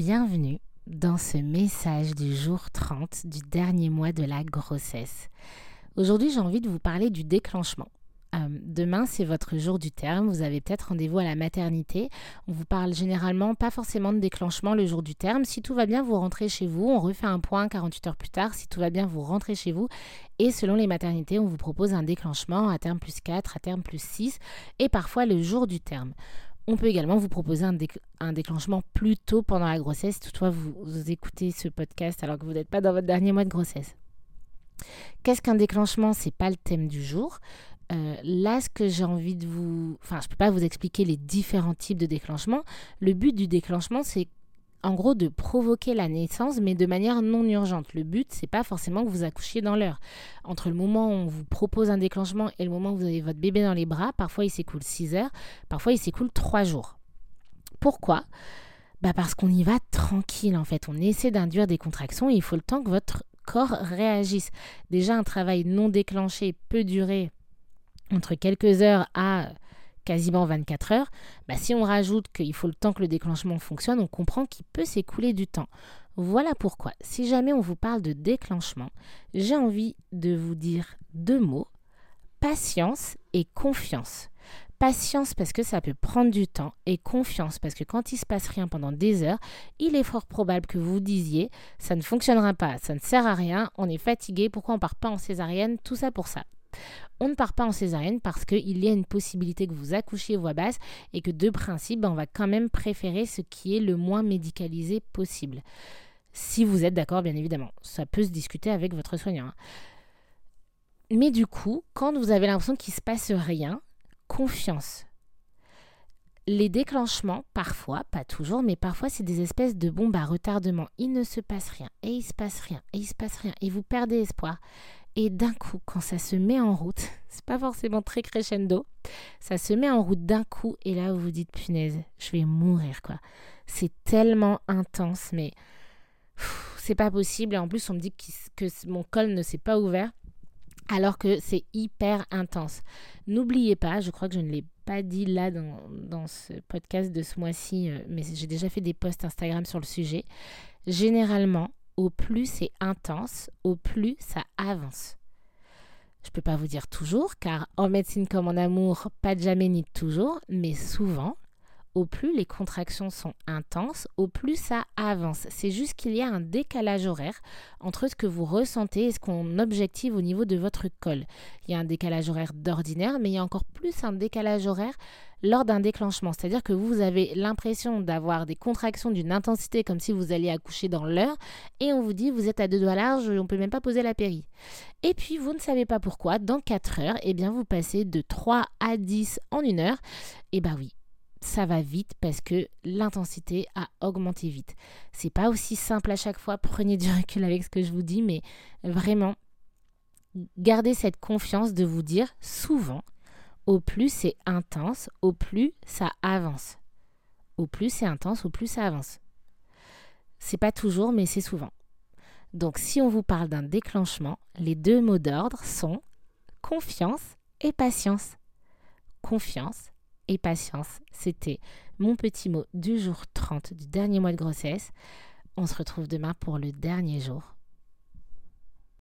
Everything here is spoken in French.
bienvenue dans ce message du jour 30 du dernier mois de la grossesse. Aujourd'hui, j'ai envie de vous parler du déclenchement. Euh, demain, c'est votre jour du terme. Vous avez peut-être rendez-vous à la maternité. On vous parle généralement pas forcément de déclenchement le jour du terme. Si tout va bien, vous rentrez chez vous. On refait un point 48 heures plus tard. Si tout va bien, vous rentrez chez vous. Et selon les maternités, on vous propose un déclenchement à terme plus 4, à terme plus 6 et parfois le jour du terme. On peut également vous proposer un, déclenchement plus tôt pendant la grossesse, toutefois vous, écoutez ce podcast alors que vous n'êtes pas dans votre dernier mois de grossesse. Qu'est-ce qu'un déclenchement? C'est pas le thème du jour. Euh, là, ce que j'ai envie de vous... Enfin, je ne peux pas vous expliquer les différents types de déclenchement. Le but du déclenchement, c'est en gros de provoquer la naissance, mais de manière non urgente. Le but, c'est pas forcément que vous accouchiez dans l'heure. Entre le moment où on vous propose un déclenchement et le moment où vous avez votre bébé dans les bras, parfois il s'écoule 6 heures, parfois il s'écoule 3 jours. Pourquoi? Bah Parce qu'on y va tranquille en fait. On essaie d'induire des contractions et il faut le temps que votre corps réagisse. Déjà, un travail non déclenché peut durer entre quelques heures à quasiment 24 heures, bah, si on rajoute qu'il faut le temps que le déclenchement fonctionne, on comprend qu'il peut s'écouler du temps. Voilà pourquoi, si jamais on vous parle de déclenchement, j'ai envie de vous dire deux mots, patience et confiance. Patience parce que ça peut prendre du temps et confiance parce que quand il se passe rien pendant des heures, il est fort probable que vous disiez ça ne fonctionnera pas, ça ne sert à rien, on est fatigué, pourquoi on part pas en césarienne, tout ça pour ça. On ne part pas en césarienne parce qu'il y a une possibilité que vous accouchiez voix basse et que de principe, ben, on va quand même préférer ce qui est le moins médicalisé possible. Si vous êtes d'accord, bien évidemment. Ça peut se discuter avec votre soignant. Hein. Mais du coup, quand vous avez l'impression qu'il ne se passe rien, confiance. Les déclenchements, parfois, pas toujours, mais parfois c'est des espèces de bombes à retardement. Il ne se passe rien, et il se passe rien, et il se passe rien, et vous perdez espoir. Et d'un coup, quand ça se met en route, c'est pas forcément très crescendo, ça se met en route d'un coup et là vous vous dites punaise, je vais mourir quoi. C'est tellement intense, mais c'est pas possible. Et en plus, on me dit que, mon col ne s'est pas ouvert alors que c'est hyper intense. N'oubliez pas, je crois que je ne l'ai pas dit là dans, ce podcast de ce mois-ci, euh, mais j'ai déjà fait des posts Instagram sur le sujet. Généralement, au plus c'est intense, au plus ça avance. Je ne peux pas vous dire toujours, car en médecine comme en amour, pas de jamais ni de toujours, mais souvent, au plus les contractions sont intenses, au plus ça avance. C'est juste qu'il y a un décalage horaire entre ce que vous ressentez et ce qu'on objective au niveau de votre col. Il y a un décalage horaire d'ordinaire, mais il y a encore plus un décalage horaire lors d'un déclenchement. C'est-à-dire que vous avez l'impression d'avoir des contractions d'une intensité comme si vous alliez accoucher dans l'heure et on vous dit vous êtes à deux doigts large, on ne peut même pas poser la péri. Et puis vous ne savez pas pourquoi, dans 4 heures, eh bien vous passez de 3 à 10 en une heure. Et bah oui, ça va vite parce que l'intensité a augmenté vite. C'est pas aussi simple à chaque fois, prenez du recul avec ce que je vous dis, mais vraiment, gardez cette confiance de vous dire souvent, au plus c'est intense, au plus ça avance. Au plus c'est intense, au plus ça avance. C'est pas toujours, mais c'est souvent. Donc si on vous parle d'un déclenchement, les deux mots d'ordre sont confiance et patience. Confiance et patience. C'était mon petit mot du jour 30 du dernier mois de grossesse. On se retrouve demain pour le dernier jour